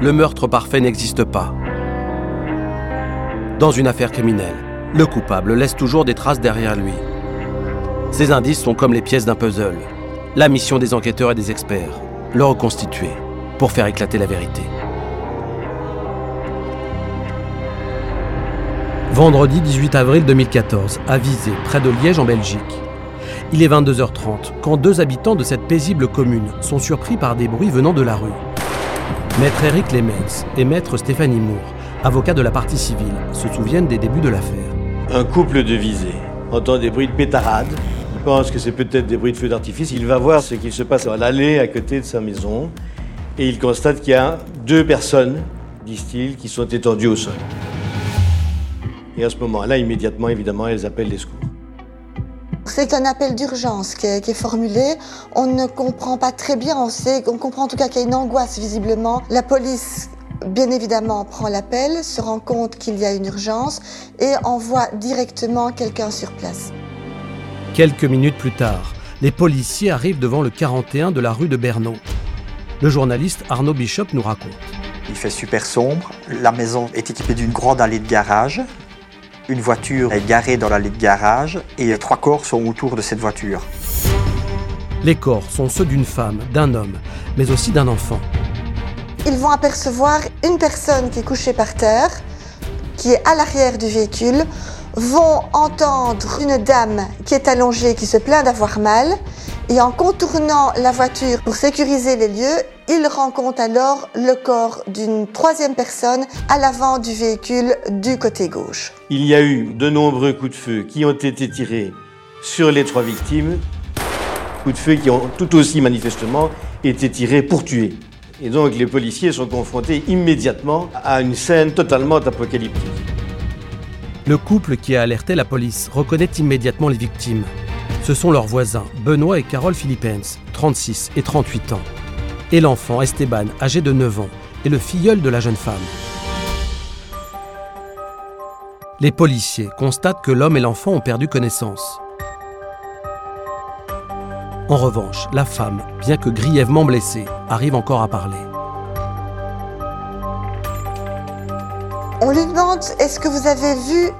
le meurtre parfait n'existe pas. Dans une affaire criminelle, le coupable laisse toujours des traces derrière lui. Ces indices sont comme les pièces d'un puzzle. La mission des enquêteurs et des experts, le reconstituer pour faire éclater la vérité. Vendredi 18 avril 2014, à Visé, près de Liège en Belgique. Il est 22h30 quand deux habitants de cette paisible commune sont surpris par des bruits venant de la rue. Maître Eric Lemens et maître Stéphanie Moore, avocats de la partie civile, se souviennent des débuts de l'affaire. Un couple de Visé entend des bruits de pétarade. Il pense que c'est peut-être des bruits de feux d'artifice. Il va voir ce qui se passe à l'allée à côté de sa maison et il constate qu'il y a deux personnes, disent-ils, qui sont étendues au sol. Et à ce moment-là, immédiatement, évidemment, elles appellent les secours. C'est un appel d'urgence qui, est formulé. On ne comprend pas très bien, on sait, on comprend en tout cas qu'il y a une angoisse visiblement. La police, bien évidemment, prend l'appel, se rend compte qu'il y a une urgence et envoie directement quelqu'un sur place. Quelques minutes plus tard, les policiers arrivent devant le 41 de la rue de Bernau. Le journaliste Arnaud Bishop nous raconte. Il fait super sombre. La maison est équipée d'une grande allée de garage une voiture est garée dans l'allée de garage et trois corps sont autour de cette voiture. Les corps sont ceux d'une femme, d'un homme, mais aussi d'un enfant. Ils vont apercevoir une personne qui est couchée par terre, qui est à l'arrière du véhicule, vont entendre une dame qui est allongée, qui se plaint d'avoir mal, et en contournant la voiture pour sécuriser les lieux, ils rencontrent alors le corps d'une troisième personne à l'avant du véhicule du côté gauche. Il y a eu de nombreux coups de feu qui ont été tirés sur les trois victimes, coups de feu qui ont tout aussi manifestement été tirés pour tuer. Et donc les policiers sont confrontés immédiatement à une scène totalement apocalyptique. Le couple qui a alerté la police reconnaît immédiatement les victimes. Ce sont leurs voisins, Benoît et Carole Philippens, 36 et 38 ans, et l'enfant Esteban, âgé de 9 ans, et le filleul de la jeune femme. Les policiers constatent que l'homme et l'enfant ont perdu connaissance. En revanche, la femme, bien que grièvement blessée, arrive encore à parler. On lui demande est-ce que vous avez vu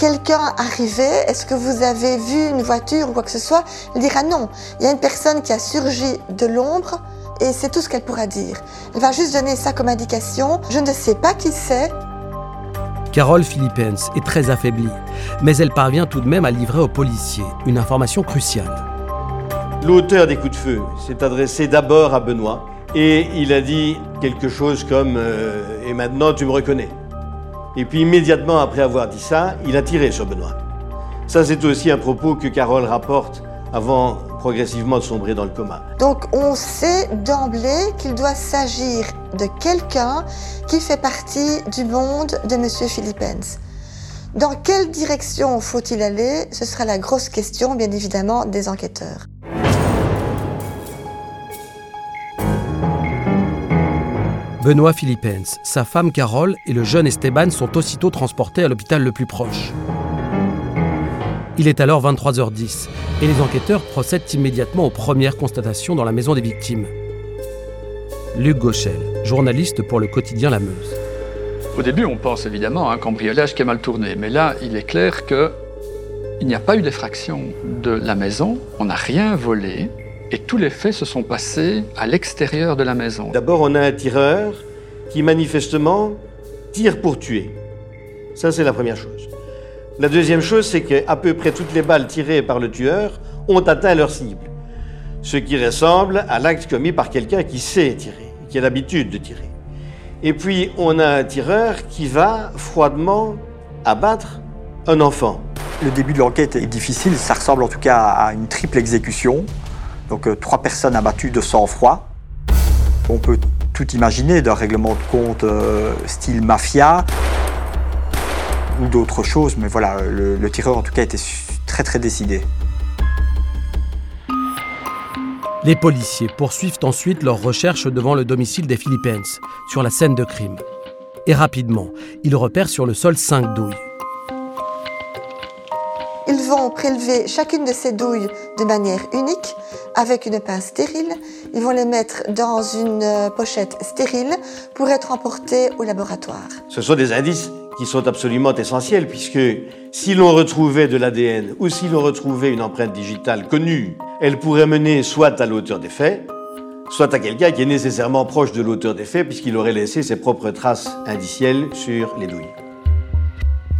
quelqu'un arriver Est-ce que vous avez vu une voiture ou quoi que ce soit Elle dira non. Il y a une personne qui a surgi de l'ombre et c'est tout ce qu'elle pourra dire. Elle va juste donner ça comme indication. Je ne sais pas qui c'est. Carole Philippens est très affaiblie, mais elle parvient tout de même à livrer aux policiers une information cruciale. L'auteur des coups de feu s'est adressé d'abord à Benoît et il a dit quelque chose comme euh, Et maintenant tu me reconnais et puis immédiatement après avoir dit ça, il a tiré sur Benoît. Ça, c'est aussi un propos que Carole rapporte avant progressivement de sombrer dans le coma. Donc on sait d'emblée qu'il doit s'agir de quelqu'un qui fait partie du monde de M. Philippens. Dans quelle direction faut-il aller? Ce sera la grosse question, bien évidemment, des enquêteurs. Benoît Philippens, sa femme Carole et le jeune Esteban sont aussitôt transportés à l'hôpital le plus proche. Il est alors 23h10 et les enquêteurs procèdent immédiatement aux premières constatations dans la maison des victimes. Luc Gauchel, journaliste pour le quotidien La Meuse. Au début, on pense évidemment à un cambriolage qui a mal tourné, mais là, il est clair que il n'y a pas eu d'effraction de la maison, on n'a rien volé, et tous les faits se sont passés à l'extérieur de la maison. D'abord, on a un tireur qui manifestement tire pour tuer. Ça, c'est la première chose. La deuxième chose, c'est qu'à peu près toutes les balles tirées par le tueur ont atteint leur cible. Ce qui ressemble à l'acte commis par quelqu'un qui sait tirer, qui a l'habitude de tirer. Et puis, on a un tireur qui va froidement abattre un enfant. Le début de l'enquête est difficile, ça ressemble en tout cas à une triple exécution. Donc euh, trois personnes abattues de sang-froid. On peut tout imaginer d'un règlement de compte euh, style mafia ou d'autres choses, mais voilà, le, tireur en tout cas était très très décidé. Les policiers poursuivent ensuite leurs recherches devant le domicile des Philippines, sur la scène de crime. Et rapidement, ils repèrent sur le sol cinq douilles. Ils vont prélever chacune de ces douilles de manière unique avec une pince stérile. Ils vont les mettre dans une pochette stérile pour être emportés au laboratoire. Ce sont des indices qui sont absolument essentiels puisque si l'on retrouvait de l'ADN ou si l'on retrouvait une empreinte digitale connue, elle pourrait mener soit à l'auteur des faits, soit à quelqu'un qui est nécessairement proche de l'auteur des faits puisqu'il aurait laissé ses propres traces indicielles sur les douilles.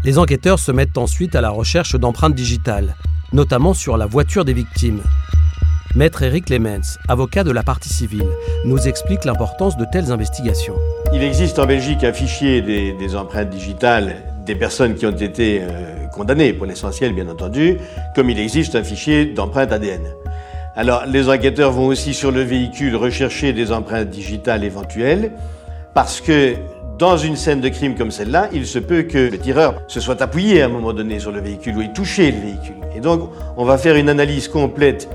Les enquêteurs se mettent ensuite à la recherche d'empreintes digitales, notamment sur la voiture des victimes. Maître Eric Lemens, avocat de la partie civile, nous explique l'importance de telles investigations. Il existe en Belgique un fichier des, empreintes digitales des personnes qui ont été euh, condamnées, pour l'essentiel bien entendu, comme il existe un fichier d'empreintes ADN. Alors les enquêteurs vont aussi sur le véhicule rechercher des empreintes digitales éventuelles, parce que dans une scène de crime comme celle-là, il se peut que le tireur se soit appuyé à un moment donné sur le véhicule ou ait touché le véhicule. Et donc, on va faire une analyse complète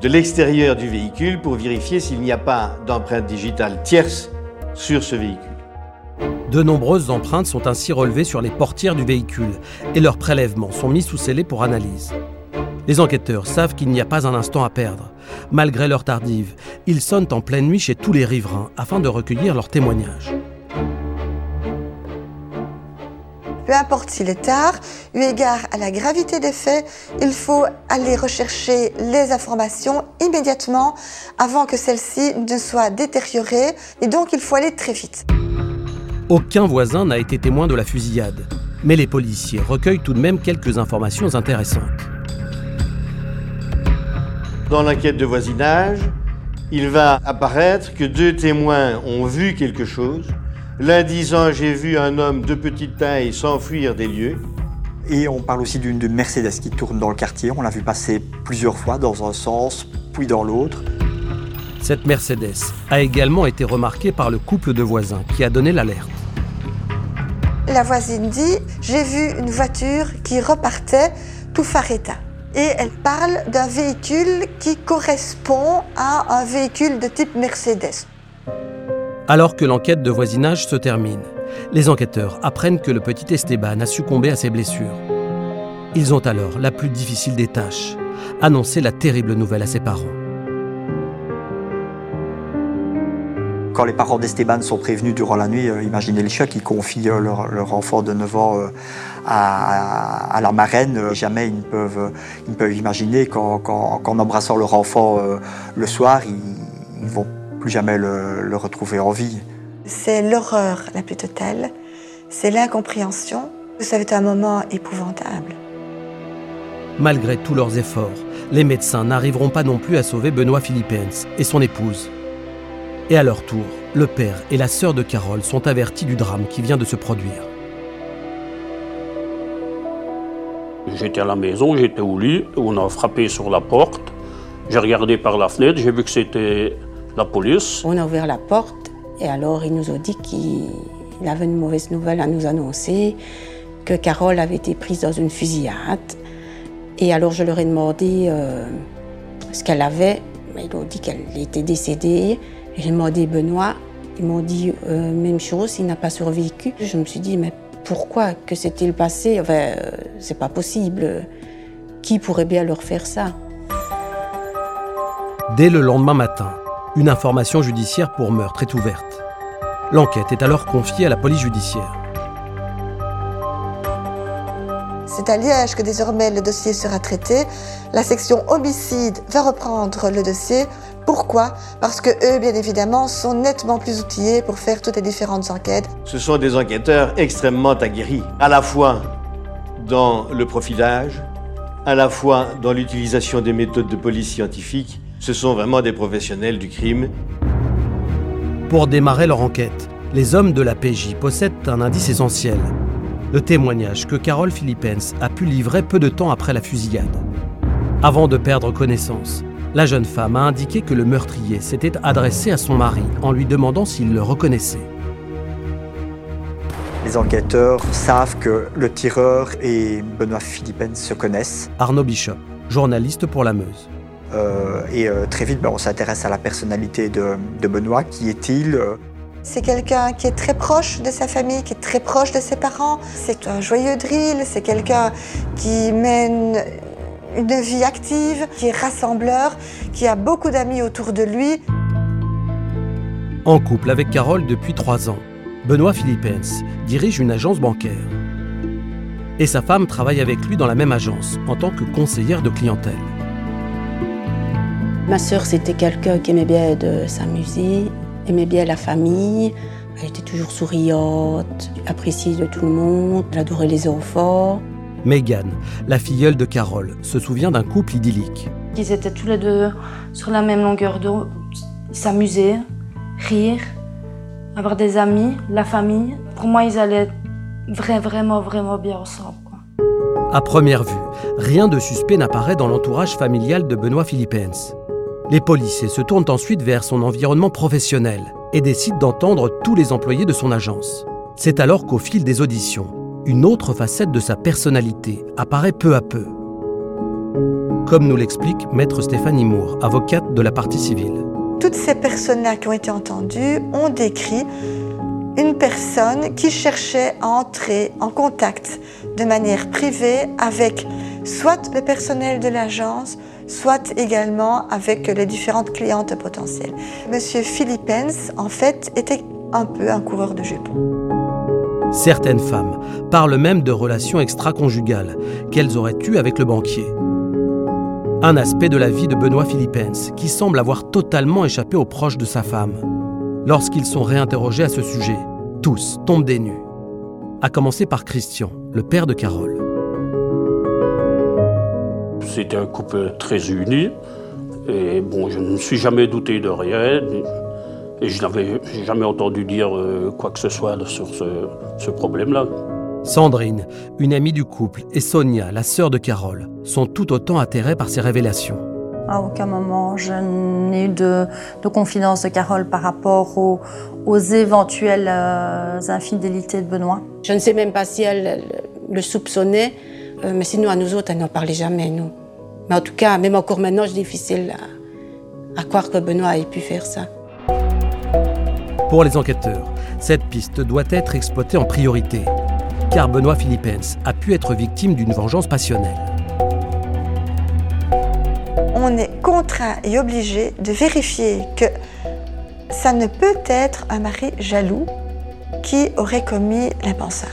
de l'extérieur du véhicule pour vérifier s'il n'y a pas d'empreinte digitale tierce sur ce véhicule. De nombreuses empreintes sont ainsi relevées sur les portières du véhicule et leurs prélèvements sont mis sous scellé pour analyse. Les enquêteurs savent qu'il n'y a pas un instant à perdre. Malgré leur tardive, ils sonnent en pleine nuit chez tous les riverains afin de recueillir leurs témoignages. Peu importe s'il est tard, eu égard à la gravité des faits, il faut aller rechercher les informations immédiatement avant que celles-ci ne soient détériorées et donc il faut aller très vite. Aucun voisin n'a été témoin de la fusillade, mais les policiers recueillent tout de même quelques informations intéressantes. Dans l'enquête de voisinage, il va apparaître que deux témoins ont vu quelque chose L'un disant J'ai vu un homme de petite taille s'enfuir des lieux. Et on parle aussi d'une Mercedes qui tourne dans le quartier. On l'a vu passer plusieurs fois dans un sens, puis dans l'autre. Cette Mercedes a également été remarquée par le couple de voisins qui a donné l'alerte. La voisine dit J'ai vu une voiture qui repartait tout phare éteint. Et elle parle d'un véhicule qui correspond à un véhicule de type Mercedes. Alors que l'enquête de voisinage se termine, les enquêteurs apprennent que le petit Esteban a succombé à ses blessures. Ils ont alors la plus difficile des tâches, annoncer la terrible nouvelle à ses parents. Quand les parents d'Esteban sont prévenus durant la nuit, euh, imaginez le choc, ils confient euh, leur, enfant de 9 ans euh, à, la marraine. Jamais ils ne peuvent, imaginer qu'en, embrassant leur enfant le soir, ils vont jamais le, retrouver en vie. C'est l'horreur la plus totale, c'est l'incompréhension. Ça va être un moment épouvantable. Malgré tous leurs efforts, les médecins n'arriveront pas non plus à sauver Benoît Philippens et son épouse. Et à leur tour, le père et la sœur de Carole sont avertis du drame qui vient de se produire. J'étais à la maison, j'étais au lit, on a frappé sur la porte. J'ai regardé par la fenêtre, j'ai vu que c'était la police. On a ouvert la porte et alors il nous a dit qu'il avait une mauvaise nouvelle à nous annoncer, que Carole avait été prise dans une fusillade. Et alors je leur ai demandé euh, ce qu'elle avait. Ils ont dit qu'elle était décédée. J'ai demandé Benoît. Ils m'ont dit euh, même chose, il n'a pas survécu. Je me suis dit, mais pourquoi? Que s'est-il passé? Enfin, euh, c'est pas possible. Qui pourrait bien leur faire ça? Dès le lendemain matin, une information judiciaire pour meurtre est ouverte. L'enquête est alors confiée à la police judiciaire. C'est à Liège que désormais le dossier sera traité. La section homicide va reprendre le dossier. Pourquoi? Parce que eux, bien évidemment, sont nettement plus outillés pour faire toutes les différentes enquêtes. Ce sont des enquêteurs extrêmement aguerris, à la fois dans le profilage, à la fois dans l'utilisation des méthodes de police scientifique ce sont vraiment des professionnels du crime. Pour démarrer leur enquête, les hommes de la PJ possèdent un indice essentiel. Le témoignage que Carole Philippens a pu livrer peu de temps après la fusillade. Avant de perdre connaissance, la jeune femme a indiqué que le meurtrier s'était adressé à son mari en lui demandant s'il le reconnaissait. Les enquêteurs savent que le tireur et Benoît Philippens se connaissent. Arnaud Bishop, journaliste pour La Meuse. Euh, et euh, très vite, ben, on s'intéresse à la personnalité de, Benoît. Qui est-il euh? c'est quelqu'un qui est très proche de sa famille, qui est très proche de ses parents. C'est un joyeux drill, c'est quelqu'un qui mène une vie active, qui est rassembleur, qui a beaucoup d'amis autour de lui. En couple avec Carole depuis trois ans, Benoît Philippens dirige une agence bancaire. Et sa femme travaille avec lui dans la même agence en tant que conseillère de clientèle. Ma sœur, c'était quelqu'un qui aimait bien de s'amuser, aimait bien la famille. Elle était toujours souriante, appréciée de tout le monde, elle adorait les enfants. Megan, la filleule de Carole, se souvient d'un couple idyllique. Ils étaient tous les deux sur la même longueur d'eau, s'amuser, rire, avoir des amis, la famille. Pour moi, ils allaient vraiment, vraiment bien ensemble. À première vue, rien de suspect n'apparaît dans l'entourage familial de Benoît Philippens. Les policiers se tournent ensuite vers son environnement professionnel et décident d'entendre tous les employés de son agence. C'est alors qu'au fil des auditions, une autre facette de sa personnalité apparaît peu à peu. Comme nous l'explique maître Stéphanie Moore, avocate de la partie civile. Toutes ces personnes-là qui ont été entendues ont décrit une personne qui cherchait à entrer en contact de manière privée avec soit le personnel de l'agence, soit également avec les différentes clientes potentielles. Monsieur Philippens, en fait, était un peu un coureur de jupons. Certaines femmes parlent même de relations extra-conjugales qu'elles auraient eues avec le banquier. Un aspect de la vie de Benoît Philippens qui semble avoir totalement échappé aux proches de sa femme. Lorsqu'ils sont réinterrogés à ce sujet, tous tombent des nues. À commencer par Christian, le père de Carole. C'était un couple très uni. Et bon, je ne me suis jamais douté de rien. Et je n'avais jamais entendu dire euh, quoi que ce soit sur ce, problème-là. Sandrine, une amie du couple, et Sonia, la sœur de Carole, sont tout autant atterrées par ces révélations. À aucun moment, je n'ai eu de, confidence de Carole par rapport aux, éventuelles euh, infidélités de Benoît. Je ne sais même pas si elle le soupçonnait, euh, mais sinon, à nous autres, elle n'en parlait jamais, nous. Mais en tout cas, même encore maintenant, c'est difficile à, croire que Benoît ait pu faire ça. Pour les enquêteurs, cette piste doit être exploitée en priorité, car Benoît Philippens a pu être victime d'une vengeance passionnelle. On est contraint et obligé de vérifier que ça ne peut être un mari jaloux qui aurait commis l'impensable.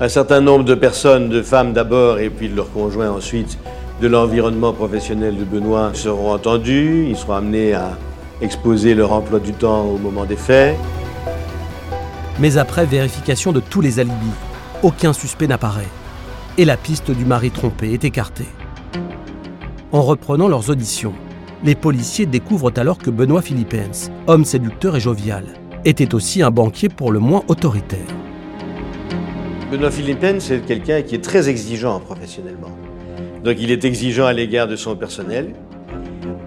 Un certain nombre de personnes, de femmes d'abord et puis de leurs conjoints ensuite, de l'environnement professionnel de Benoît seront entendus, ils seront amenés à exposer leur emploi du temps au moment des faits. Mais après vérification de tous les alibis, aucun suspect n'apparaît et la piste du mari trompé est écartée. En reprenant leurs auditions, les policiers découvrent alors que Benoît Philippens, homme séducteur et jovial, était aussi un banquier pour le moins autoritaire. Benoît Philippens, c'est quelqu'un qui est très exigeant professionnellement. Donc il est exigeant à l'égard de son personnel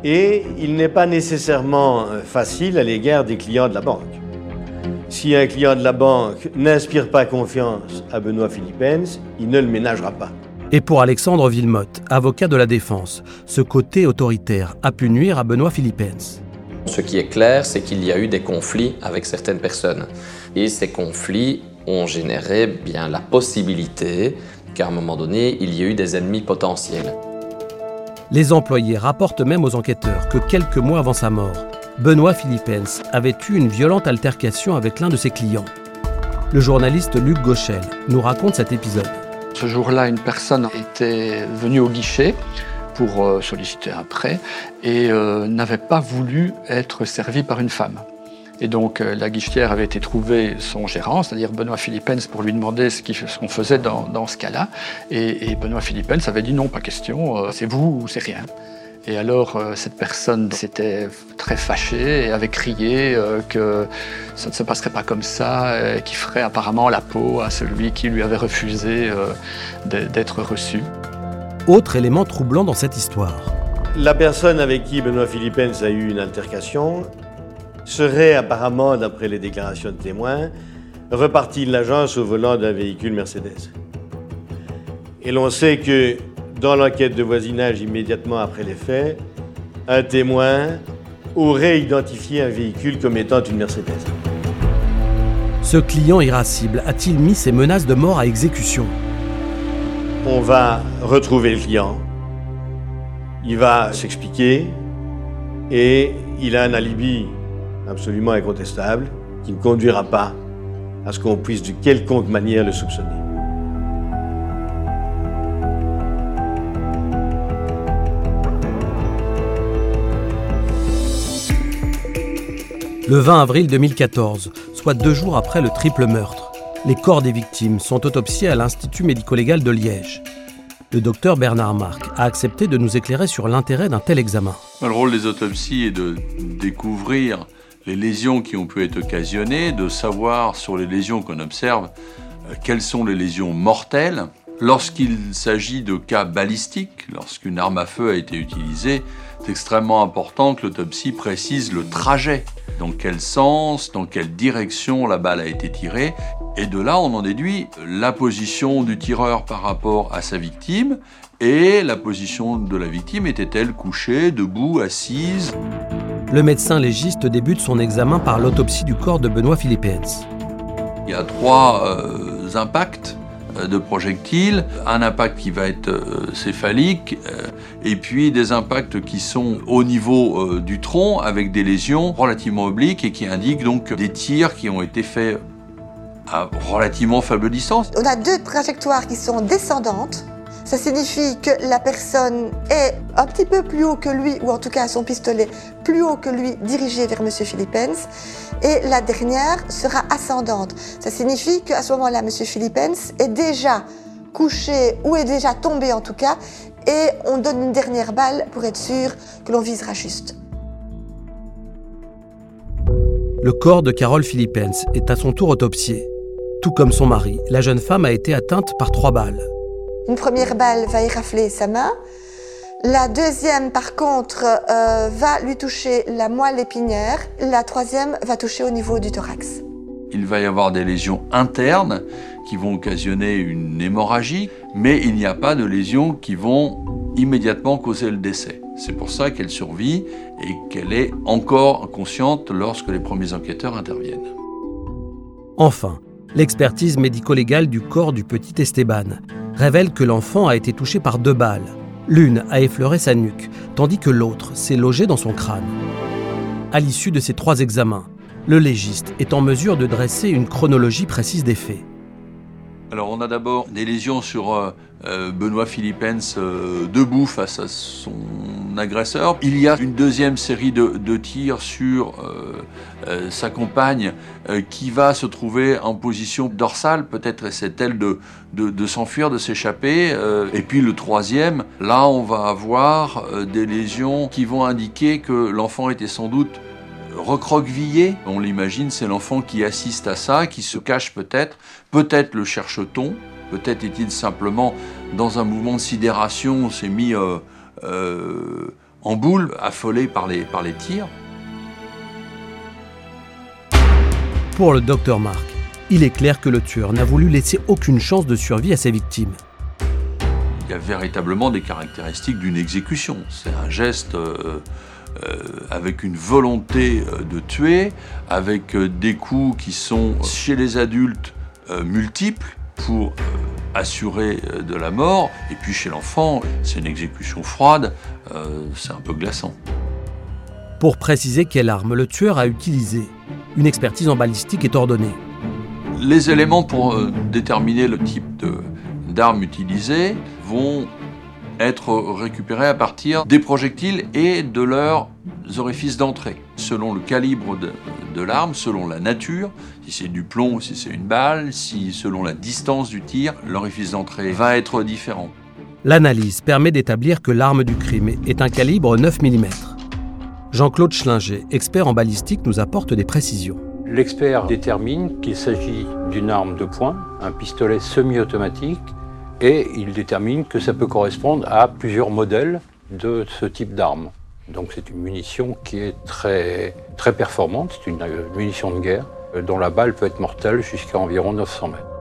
et il n'est pas nécessairement euh, facile à l'égard des clients de la banque. Si un client de la banque n'inspire pas confiance à Benoît Philippens, il ne le ménagera pas. Et pour Alexandre Villemotte, avocat de la défense, ce côté autoritaire a pu nuire à Benoît Philippens. Ce qui est clair, c'est qu'il y a eu des conflits avec certaines personnes. Et ces conflits ont généré bien la possibilité qu'à un moment donné, il y a eu des ennemis potentiels. Les employés rapportent même aux enquêteurs que quelques mois avant sa mort, Benoît Philippens avait eu une violente altercation avec l'un de ses clients. Le journaliste Luc Gauchel nous raconte cet épisode. Ce jour-là, une personne était venue au guichet pour euh, solliciter un prêt et euh, n'avait pas voulu être servie par une femme. Et donc euh, la guichetière avait été trouver son gérant, c'est-à-dire Benoît Philippens, pour lui demander ce qu'on faisait dans, ce cas-là. Et, Benoît Philippens avait dit non, pas question, euh, c'est vous ou c'est rien. Et alors euh, cette personne s'était très fâchée et avait crié que ça ne se passerait pas comme ça, et qu'il ferait apparemment la peau à celui qui lui avait refusé d'être reçu. Autre élément troublant dans cette histoire. La personne avec qui Benoît Philippens a eu une altercation serait apparemment, d'après les déclarations de témoins, reparti de l'agence au volant d'un véhicule Mercedes. Et l'on sait que dans l'enquête de voisinage immédiatement après les faits, un témoin aurait identifié un véhicule comme étant une Mercedes. Ce client irascible a-t-il mis ses menaces de mort à exécution? On va retrouver le client Il va s'expliquer et il a un alibi absolument incontestable qui ne conduira pas à ce qu'on puisse de quelconque manière le soupçonner. Le 20 avril 2014, soit deux jours après le triple meurtre, les corps des victimes sont autopsiés à l'Institut médico-légal de Liège. Le docteur Bernard Marc a accepté de nous éclairer sur l'intérêt d'un tel examen. Le rôle des autopsies est de découvrir les lésions qui ont pu être occasionnées, de savoir sur les lésions qu'on observe euh, quelles sont les lésions mortelles. Lorsqu'il s'agit de cas balistiques, lorsqu'une arme à feu a été utilisée, c'est extrêmement important que l'autopsie précise le trajet dans quel sens, dans quelle direction la balle a été tirée. Et de là, on en déduit la position du tireur par rapport à sa victime et la position de la victime était-elle couchée, debout, assise? Le médecin légiste débute son examen par l'autopsie du corps de Benoît Philippens. Il y a trois euh, impacts euh, de projectiles, un impact qui va être euh, céphalique, euh, et puis des impacts qui sont au niveau du tronc avec des lésions relativement obliques et qui indiquent donc des tirs qui ont été faits à relativement faible distance. On a deux trajectoires qui sont descendantes ça signifie que la personne est un petit peu plus haut que lui, ou en tout cas son pistolet plus haut que lui, dirigé vers M. Philippens. Et la dernière sera ascendante. Ça signifie qu'à ce moment-là, M. Philippens est déjà couché ou est déjà tombé en tout cas, et on donne une dernière balle pour être sûr que l'on visera juste. Le corps de Carole Philippens est à son tour autopsié. Tout comme son mari, la jeune femme a été atteinte par trois balles. Une première balle va érafler sa main. La deuxième, par contre, euh, va lui toucher la moelle épinière. La troisième va toucher au niveau du thorax. Il va y avoir des lésions internes qui vont occasionner une hémorragie, mais il n'y a pas de lésions qui vont immédiatement causer le décès. C'est pour ça qu'elle survit et qu'elle est encore consciente lorsque les premiers enquêteurs interviennent. Enfin, l'expertise médico-légale du corps du petit Esteban révèle que l'enfant a été touché par deux balles. L'une a effleuré sa nuque, tandis que l'autre s'est logée dans son crâne. À l'issue de ces trois examens, le légiste est en mesure de dresser une chronologie précise des faits. Alors on a d'abord des lésions sur euh, euh, Benoît Philippens euh, debout face à son agresseur. Il y a une deuxième série de, tirs sur sa compagne qui va se trouver en position dorsale, peut-être essaie-t-elle de, de, s'enfuir, de s'échapper. et puis le troisième, là on va avoir des lésions qui vont indiquer que l'enfant était sans doute recroquevillé. On l'imagine, c'est l'enfant qui assiste à ça, qui se cache peut-être. Peut-être le cherche-t-on. Peut-être est-il simplement dans un mouvement de sidération, s'est mis euh, euh, en boule, affolé par les, par les tirs. Pour le docteur Marc, il est clair que le tueur n'a voulu laisser aucune chance de survie à ses victimes. Il y a véritablement des caractéristiques d'une exécution. C'est un geste euh, avec une volonté euh, de tuer, avec euh, des coups qui sont chez les adultes multiples pour assurer de la mort, et puis chez l'enfant, c'est une exécution froide, c'est un peu glaçant. Pour préciser quelle arme le tueur a utilisée, une expertise en balistique est ordonnée. Les éléments pour déterminer le type d'arme utilisée vont être récupérés à partir des projectiles et de leurs orifices d'entrée, selon le calibre de, l'arme, selon la nature, si c'est du plomb, si c'est une balle, si selon la distance du tir, l'orifice d'entrée va être différent. L'analyse permet d'établir que l'arme du crime est un calibre 9 mm. Jean-Claude Schlinger, expert en balistique, nous apporte des précisions. L'expert détermine qu'il s'agit d'une arme de poing, un pistolet semi-automatique et il détermine que ça peut correspondre à plusieurs modèles de ce type d'arme. Donc c'est une munition qui est très, très performante, c'est une munition de guerre euh, dont la balle peut être mortelle jusqu'à environ 900 mètres.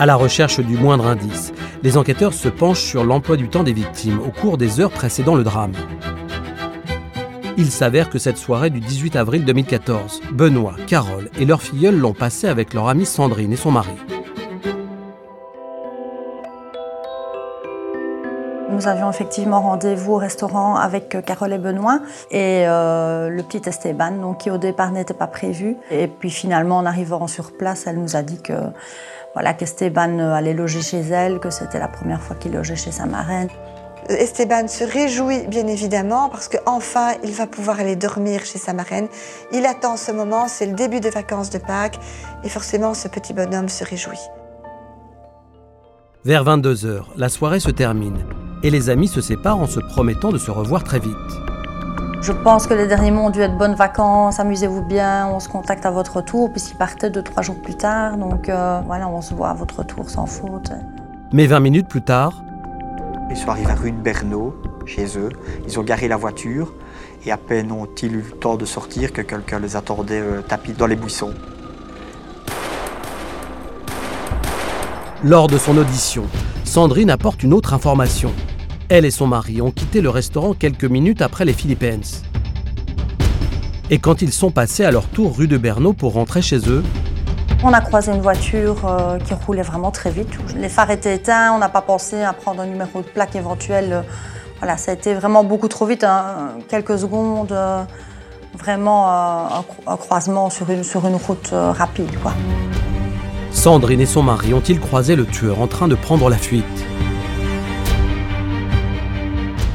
À la recherche du moindre indice, les enquêteurs se penchent sur l'emploi du temps des victimes au cours des heures précédant le drame. Il s'avère que cette soirée du 18 avril 2014, Benoît, Carole et leur filleule l'ont passée avec leur amie Sandrine et son mari. Nous avions effectivement rendez-vous au restaurant avec euh, Carole et Benoît et euh, le petit Esteban, donc, qui au départ n'était pas prévu. Et puis finalement, en arrivant sur place, elle nous a dit que voilà, qu'Esteban allait loger chez elle, que c'était la première fois qu'il logeait chez sa marraine. Esteban se réjouit bien évidemment parce qu'enfin il va pouvoir aller dormir chez sa marraine. Il attend ce moment, c'est le début des vacances de Pâques et forcément ce petit bonhomme se réjouit. Vers 22h, la soirée se termine et les amis se séparent en se promettant de se revoir très vite. Je pense que les derniers mots ont dû être bonnes vacances, amusez-vous bien, on se contacte à votre retour, puisqu'ils partaient deux, trois jours plus tard, donc euh, voilà, on se voit à votre retour sans faute. Mais 20 minutes plus tard, ils sont arrivés à rue de Bernot, chez eux, ils ont garé la voiture, et à peine ont-ils eu le temps de sortir que quelqu'un les attendait euh, tapis dans les buissons. Lors de son audition, Sandrine apporte une autre information. Elle et son mari ont quitté le restaurant quelques minutes après les Philippines. Et quand ils sont passés à leur tour rue de Bernot pour rentrer chez eux, on a croisé une voiture euh, qui roulait vraiment très vite. Les phares étaient éteints, on n'a pas pensé à prendre un numéro de plaque éventuel. Voilà, ça a été vraiment beaucoup trop vite, hein. quelques secondes, euh, vraiment euh, un, croisement sur une, route rapide. Sandrine et son mari ont-ils croisé le tueur en train de prendre la fuite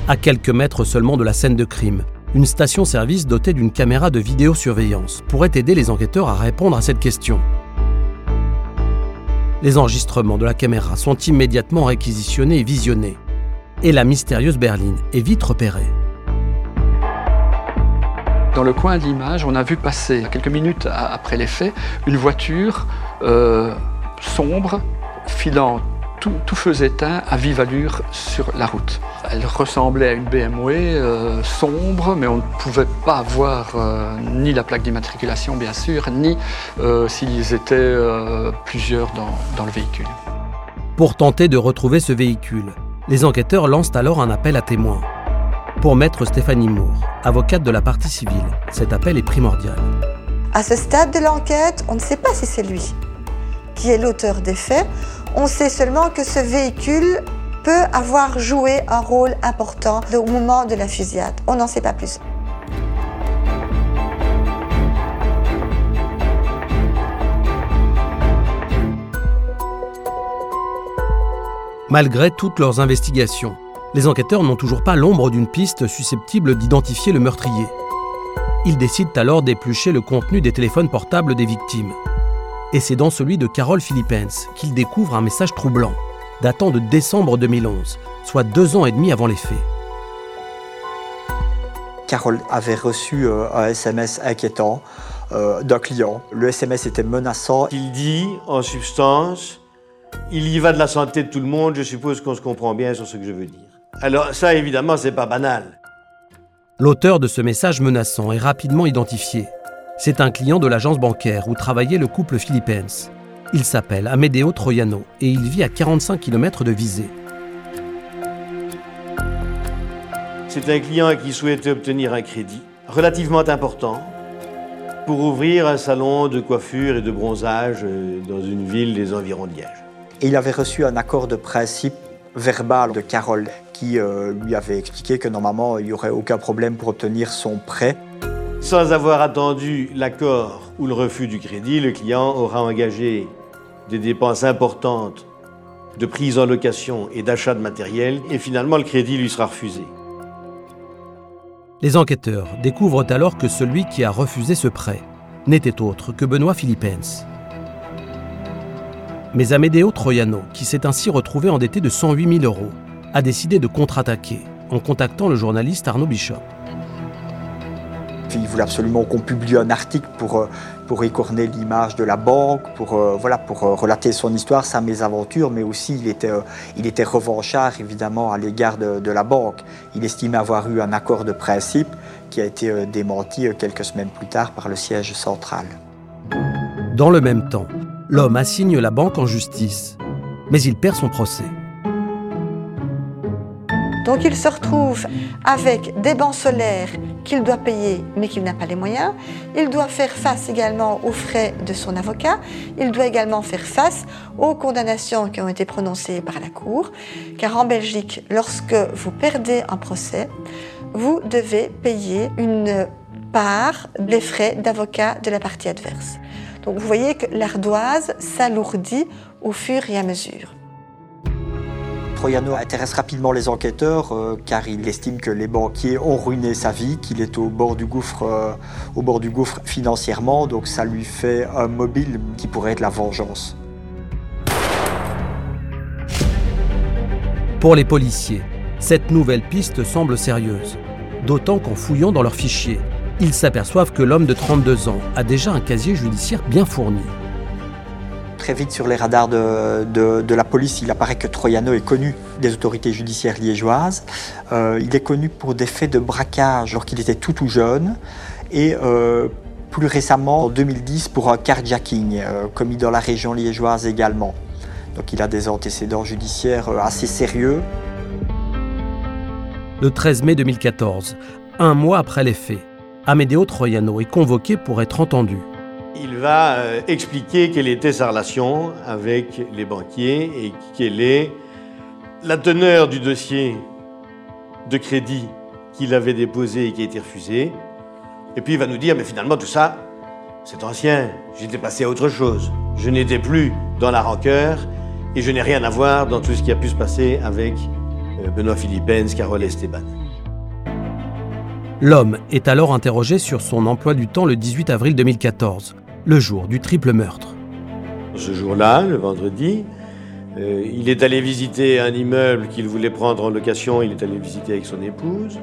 À quelques mètres seulement de la scène de crime, une station-service dotée d'une caméra de vidéosurveillance pourrait aider les enquêteurs à répondre à cette question. Les enregistrements de la caméra sont immédiatement réquisitionnés et visionnés. Et la mystérieuse berline est vite repérée. Dans le coin de l'image, on a vu passer, quelques minutes après les faits, une voiture euh, sombre, filant tout, feu éteint à vive allure sur la route. Elle ressemblait à une BMW euh, sombre, mais on ne pouvait pas voir euh, ni la plaque d'immatriculation, bien sûr, ni s'ils étaient plusieurs dans, dans le véhicule. Pour tenter de retrouver ce véhicule, les enquêteurs lancent alors un appel à témoins. Pour maître Stéphanie Moore, avocate de la partie civile, cet appel est primordial. À ce stade de l'enquête, on ne sait pas si c'est lui qui est l'auteur des faits. On sait seulement que ce véhicule peut avoir joué un rôle important au moment de la fusillade. On n'en sait pas plus. Malgré toutes leurs investigations, les enquêteurs n'ont toujours pas l'ombre d'une piste susceptible d'identifier le meurtrier. Ils décident alors d'éplucher le contenu des téléphones portables des victimes. Et c'est dans celui de Carole Philippens qu'ils découvrent un message troublant, datant de décembre 2011, soit deux ans et demi avant les faits. Carole avait reçu euh, un SMS inquiétant euh, d'un client. Le SMS était menaçant. Il dit, en substance, il y va de la santé de tout le monde, je suppose qu'on se comprend bien sur ce que je veux dire. Alors ça, évidemment, c'est pas banal. L'auteur de ce message menaçant est rapidement identifié. C'est un client de l'agence bancaire où travaillait le couple Philippens. Il s'appelle Amedeo Troiano et il vit à 45 km de Visée. C'est un client qui souhaitait obtenir un crédit relativement important pour ouvrir un salon de coiffure et de bronzage dans une ville des environs de Liège. Et il avait reçu un accord de principe verbal de Carole qui euh, lui avait expliqué que normalement il n'y aurait aucun problème pour obtenir son prêt. Sans avoir attendu l'accord ou le refus du crédit, le client aura engagé des dépenses importantes de prise en location et d'achat de matériel et finalement le crédit lui sera refusé. Les enquêteurs découvrent alors que celui qui a refusé ce prêt n'était autre que Benoît Philippens. Mais Amedeo Troiano, qui s'est ainsi retrouvé endetté de 108 000 euros, a décidé de contre-attaquer en contactant le journaliste Arnaud Bishop. Il voulait absolument qu'on publie un article pour, euh, pour écorner l'image de la banque, pour, euh, voilà, pour euh, relater son histoire, sa mésaventure, mais aussi il était, il était revanchard évidemment à l'égard de, de, la banque. Il estimait avoir eu un accord de principe qui a été démenti quelques semaines plus tard par le siège central. Dans le même temps, l'homme assigne la banque en justice, mais il perd son procès. Donc il se retrouve avec des bancs solaires qu'il doit payer mais qu'il n'a pas les moyens. Il doit faire face également aux frais de son avocat. Il doit également faire face aux condamnations qui ont été prononcées par la Cour. Car en Belgique, lorsque vous perdez un procès, vous devez payer une part des frais d'avocat de la partie adverse. Donc vous voyez que l'ardoise s'alourdit au fur et à mesure. Troyano intéresse rapidement les enquêteurs euh, car il estime que les banquiers ont ruiné sa vie, qu'il est au bord du gouffre, euh, au bord du gouffre financièrement, donc ça lui fait un mobile qui pourrait être la vengeance. Pour les policiers, cette nouvelle piste semble sérieuse, d'autant qu'en fouillant dans leurs fichiers, ils s'aperçoivent que l'homme de 32 ans a déjà un casier judiciaire bien fourni très vite sur les radars de, la police, il apparaît que Troyano est connu des autorités judiciaires liégeoises. Euh, il est connu pour des faits de braquage alors qu'il était tout tout jeune. Et euh, plus récemment, en 2010, pour un carjacking euh, commis dans la région liégeoise également. Donc il a des antécédents judiciaires assez sérieux. Le 13 mai 2014, un mois après les faits, Amedeo Troyano est convoqué pour être entendu il va euh, expliquer quelle était sa relation avec les banquiers et quelle est la teneur du dossier de crédit qu'il avait déposé et qui a été refusé. Et puis il va nous dire, mais finalement tout ça, c'est ancien, j'étais passé à autre chose. Je n'étais plus dans la rancœur et je n'ai rien à voir dans tout ce qui a pu se passer avec euh, Benoît Philippens, Carole Esteban. L'homme est alors interrogé sur son emploi du temps le 18 avril 2014 le jour du triple meurtre. Ce jour-là, le vendredi, euh, il est allé visiter un immeuble qu'il voulait prendre en location, il est allé visiter avec son épouse.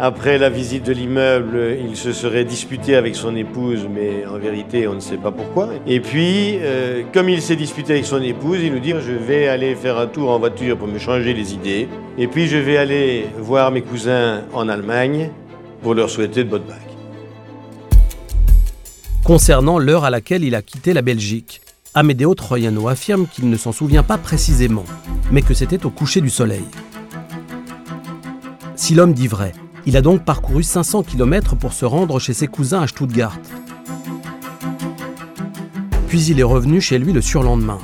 Après la visite de l'immeuble, il se serait disputé avec son épouse, mais en vérité, on ne sait pas pourquoi. Et puis, euh, comme il s'est disputé avec son épouse, il nous dit Je vais aller faire un tour en voiture pour me changer les idées. Et puis, je vais aller voir mes cousins en Allemagne pour leur souhaiter de bonnes Pâques concernant l'heure à laquelle il a quitté la Belgique. Amedeo Troiano affirme qu'il ne s'en souvient pas précisément, mais que c'était au coucher du soleil. Si l'homme dit vrai, il a donc parcouru 500 km pour se rendre chez ses cousins à Stuttgart. Puis il est revenu chez lui le surlendemain,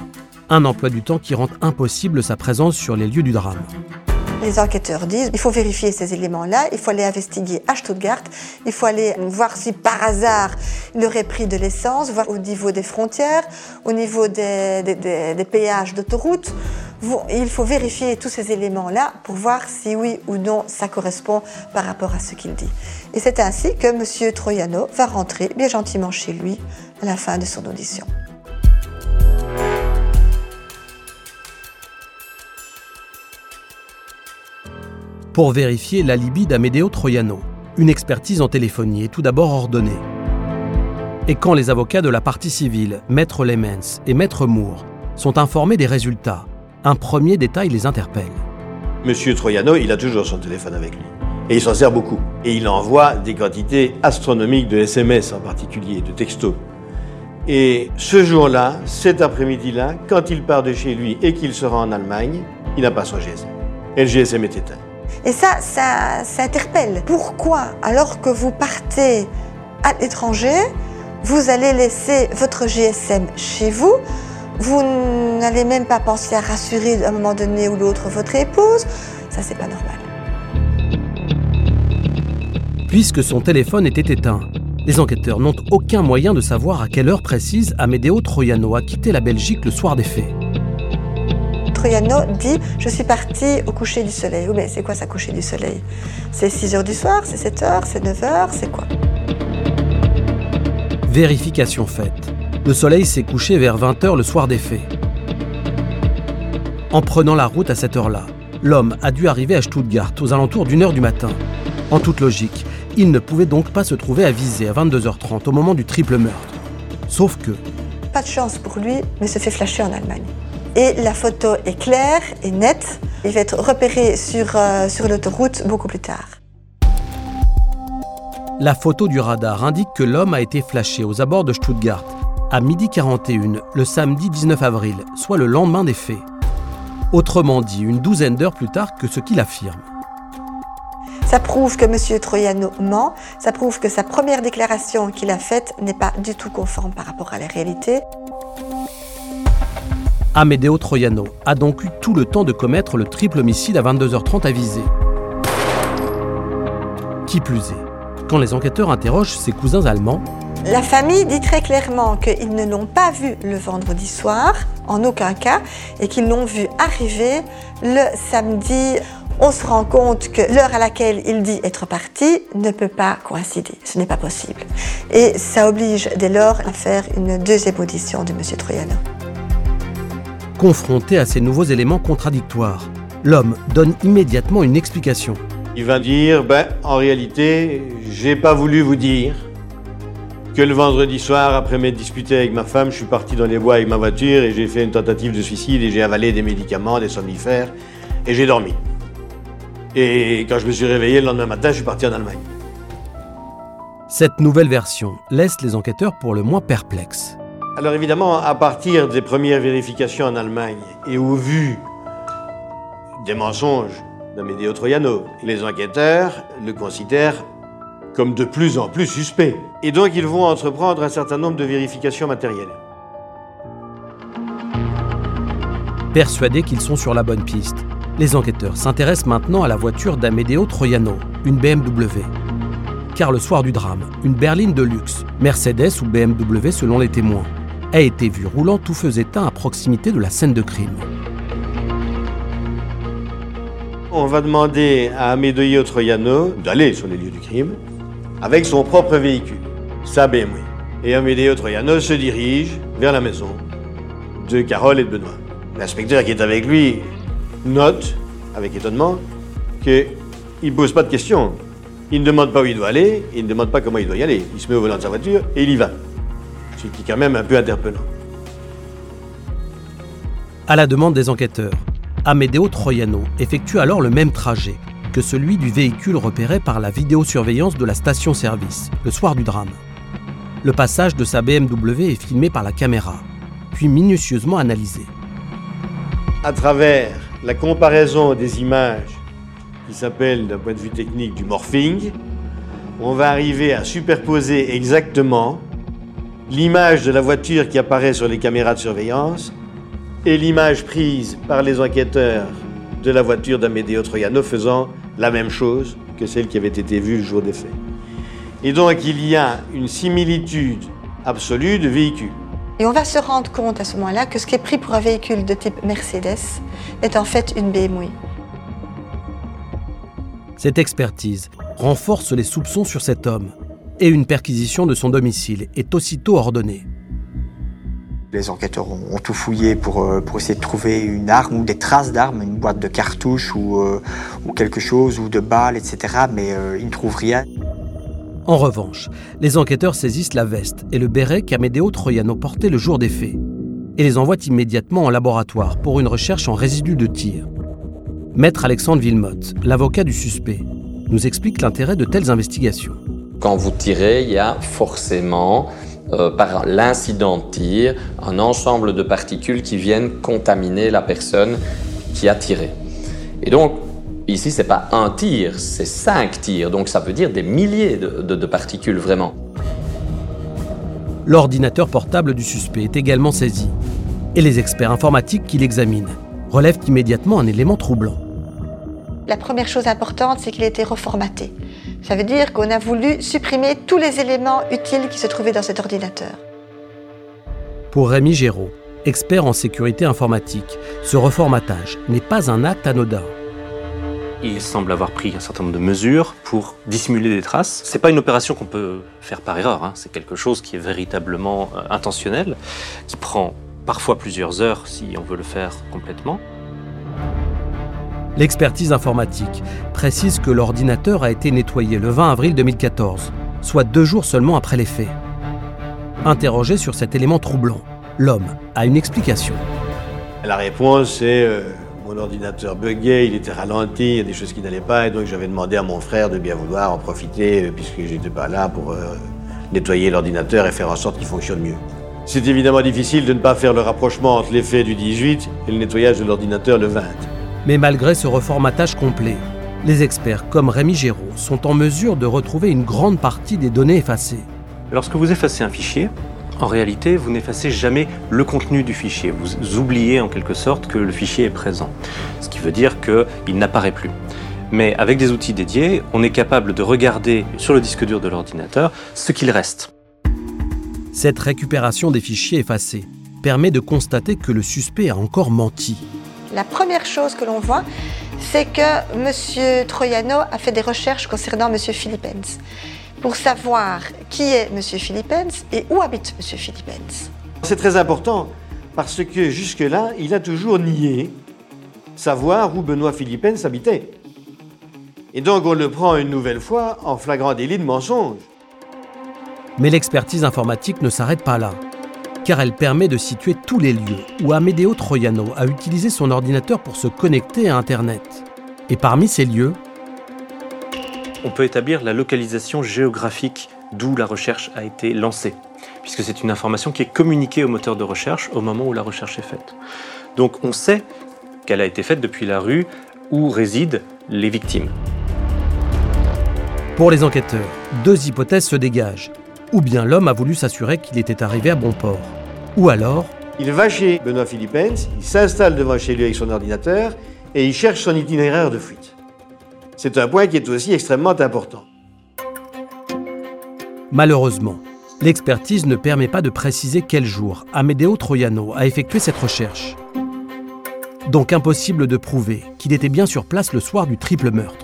un emploi du temps qui rend impossible sa présence sur les lieux du drame. Les enquêteurs disent il faut vérifier ces éléments-là, il faut aller investiguer à Stuttgart, il faut aller voir si par hasard il aurait pris de l'essence, voir au niveau des frontières, au niveau des, des péages d'autoroute. Il faut vérifier tous ces éléments-là pour voir si oui ou non ça correspond par rapport à ce qu'il dit. Et c'est ainsi que M. Troiano va rentrer bien gentiment chez lui à la fin de son audition. Pour vérifier l'alibi d'Amedeo Troiano. Une expertise en téléphonie est tout d'abord ordonnée. Et quand les avocats de la partie civile, Maître Lemens et Maître Moore, sont informés des résultats, un premier détail les interpelle. Monsieur Troiano, il a toujours son téléphone avec lui. Et il s'en sert beaucoup. Et il envoie des quantités astronomiques de SMS en particulier, de textos. Et ce jour-là, cet après-midi-là, quand il part de chez lui et qu'il sera en Allemagne, il n'a pas son GSM. Et le GSM est éteint. Et ça, ça, interpelle. Pourquoi, alors que vous partez à l'étranger, vous allez laisser votre GSM chez vous? Vous n'allez même pas penser à rassurer à un moment donné ou l'autre votre épouse? Ça, c'est pas normal. Puisque son téléphone était éteint, les enquêteurs n'ont aucun moyen de savoir à quelle heure précise Amedeo Troiano a quitté la Belgique le soir des faits. Dit Je suis parti au coucher du soleil. Oui, mais c'est quoi ça, coucher du soleil? C'est 6 heures du soir C'est 7 heures C'est 9 heures C'est quoi? Vérification faite. Le soleil s'est couché vers 20 heures le soir des faits. En prenant la route à cette heure-là, l'homme a dû arriver à Stuttgart aux alentours d'une heure du matin. En toute logique, il ne pouvait donc pas se trouver à viser à 22h30 au moment du triple meurtre. Sauf que... Pas de chance pour lui, mais se fait flasher en Allemagne et la photo est claire et nette. Il va être repéré sur, euh, sur l'autoroute beaucoup plus tard. La photo du radar indique que l'homme a été flashé aux abords de Stuttgart à midi 41 le samedi 19 avril, soit le lendemain des faits. Autrement dit, une douzaine d'heures plus tard que ce qu'il affirme. Ça prouve que M. Troyano ment, ça prouve que sa première déclaration qu'il a faite n'est pas du tout conforme par rapport à la réalité. Amedeo Troiano a donc eu tout le temps de commettre le triple homicide à 22h30 à Visé. Qui plus est, quand les enquêteurs interrogent ses cousins allemands, la famille dit très clairement qu'ils ne l'ont pas vu le vendredi soir, en aucun cas, et qu'ils l'ont vu arriver le samedi. On se rend compte que l'heure à laquelle il dit être parti ne peut pas coïncider. Ce n'est pas possible. Et ça oblige dès lors à faire une deuxième audition de M. Troyano. Confronté à ces nouveaux éléments contradictoires, l'homme donne immédiatement une explication. Il va dire Ben, en réalité, j'ai pas voulu vous dire que le vendredi soir, après m'être disputé avec ma femme, je suis parti dans les bois avec ma voiture et j'ai fait une tentative de suicide et j'ai avalé des médicaments, des somnifères et j'ai dormi. Et quand je me suis réveillé le lendemain matin, je suis parti en Allemagne. Cette nouvelle version laisse les enquêteurs pour le moins perplexes. Alors évidemment, à partir des premières vérifications en Allemagne et au vu des mensonges d'Amedeo Troiano, les enquêteurs le considèrent comme de plus en plus suspect. Et donc ils vont entreprendre un certain nombre de vérifications matérielles. Persuadés qu'ils sont sur la bonne piste, les enquêteurs s'intéressent maintenant à la voiture d'Amedeo Troiano, une BMW. Car le soir du drame, une berline de luxe, Mercedes ou BMW selon les témoins, a été vue roulant tout feu éteint à proximité de la scène de crime. On va demander à Amedeo Troiano d'aller sur les lieux du crime avec son propre véhicule, sa BMW. Et Amedeo Troiano se dirige vers la maison de Carole et de Benoît. L'inspecteur qui est avec lui note, avec étonnement, qu'il ne pose pas de questions. Il ne demande pas où il doit aller, il ne demande pas comment il doit y aller. Il se met au volant de sa voiture et il y va ce qui est quand même un peu interpellant. À la demande des enquêteurs, Amedeo Troiano effectue alors le même trajet que celui du véhicule repéré par la vidéosurveillance de la station-service le soir du drame. Le passage de sa BMW est filmé par la caméra, puis minutieusement analysé. À travers la comparaison des images qui s'appelle d'un point de vue technique du morphing, on va arriver à superposer exactement l'image de la voiture qui apparaît sur les caméras de surveillance et l'image prise par les enquêteurs de la voiture d'Amedeo Troiano faisant la même chose que celle qui avait été vue le jour des faits. Et donc il y a une similitude absolue de véhicules. Et on va se rendre compte à ce moment-là que ce qui est pris pour un véhicule de type Mercedes est en fait une BMW. Cette expertise renforce les soupçons sur cet homme et une perquisition de son domicile est aussitôt ordonnée. Les enquêteurs ont, tout fouillé pour, euh, pour, essayer de trouver une arme ou des traces d'armes, une boîte de cartouches ou, euh, ou, quelque chose, ou de balles, etc. Mais euh, ils ne trouvent rien. En revanche, les enquêteurs saisissent la veste et le béret qu'Amedeo Troiano portait le jour des faits et les envoient immédiatement en laboratoire pour une recherche en résidus de tir. Maître Alexandre Villemotte, l'avocat du suspect, nous explique l'intérêt de telles investigations. Quand vous tirez, il y a forcément, euh, par l'incident de tir, un ensemble de particules qui viennent contaminer la personne qui a tiré. Et donc, ici, ce n'est pas un tir, c'est cinq tirs. Donc, ça veut dire des milliers de particules, vraiment. L'ordinateur portable du suspect est également saisi. Et les experts informatiques qui l'examinent relèvent immédiatement un élément troublant. La première chose importante, c'est qu'il a été reformaté. Ça veut dire qu'on a voulu supprimer tous les éléments utiles qui se trouvaient dans cet ordinateur. Pour Rémi Géraud, expert en sécurité informatique, ce reformatage n'est pas un acte anodin. Il semble avoir pris un certain nombre de mesures pour dissimuler des traces. C'est pas une opération qu'on peut faire par erreur. Hein. C'est quelque chose qui est véritablement euh, intentionnel, qui prend parfois plusieurs heures si on veut le faire complètement. L'expertise informatique précise que l'ordinateur a été nettoyé le 20 avril 2014, soit deux jours seulement après les faits. Interrogé sur cet élément troublant, l'homme a une explication. La réponse est euh, mon ordinateur buguait, il était ralenti, il y a des choses qui n'allaient pas, et donc j'avais demandé à mon frère de bien vouloir en profiter, euh, puisque j'étais pas là, pour euh, nettoyer l'ordinateur et faire en sorte qu'il fonctionne mieux. C'est évidemment difficile de ne pas faire le rapprochement entre l'effet du 18 et le nettoyage de l'ordinateur le 20. Mais malgré ce reformatage complet, Les experts comme Rémi Géraud sont en mesure de retrouver une grande partie des données effacées. Lorsque vous effacez un fichier, en réalité, vous n'effacez jamais le contenu du fichier. Vous oubliez en quelque sorte que le fichier est présent. Ce qui veut dire qu'il n'apparaît plus. Mais avec des outils dédiés, on est capable de regarder sur le disque dur de l'ordinateur ce qu'il reste. Cette récupération des fichiers effacés permet de constater que le suspect a encore menti. La première chose que l'on voit, c'est que M. Troiano a fait des recherches concernant M. Philippens pour savoir qui est M. Philippens et où habite M. Philippens. C'est très important parce que jusque-là, il a toujours nié savoir où Benoît Philippens habitait. Et donc on le prend une nouvelle fois en flagrant délit de mensonge. Mais l'expertise informatique ne s'arrête pas là, car elle permet de situer tous les lieux où Amedeo Troiano a utilisé son ordinateur pour se connecter à Internet. Et parmi ces lieux, on peut établir la localisation géographique d'où la recherche a été lancée, puisque c'est une information qui est communiquée au moteur de recherche au moment où la recherche est faite. Donc on sait qu'elle a été faite depuis la rue où résident les victimes. Pour les enquêteurs, deux hypothèses se dégagent. Ou bien l'homme a voulu s'assurer qu'il était arrivé à bon port. Ou alors... Il va chez Benoît Philippens, il s'installe devant chez lui avec son ordinateur et il cherche son itinéraire de fuite. C'est un point qui est aussi extrêmement important. Malheureusement, l'expertise ne permet pas de préciser quel jour Amedeo Troiano a effectué cette recherche. Donc impossible de prouver qu'il était bien sur place le soir du triple meurtre.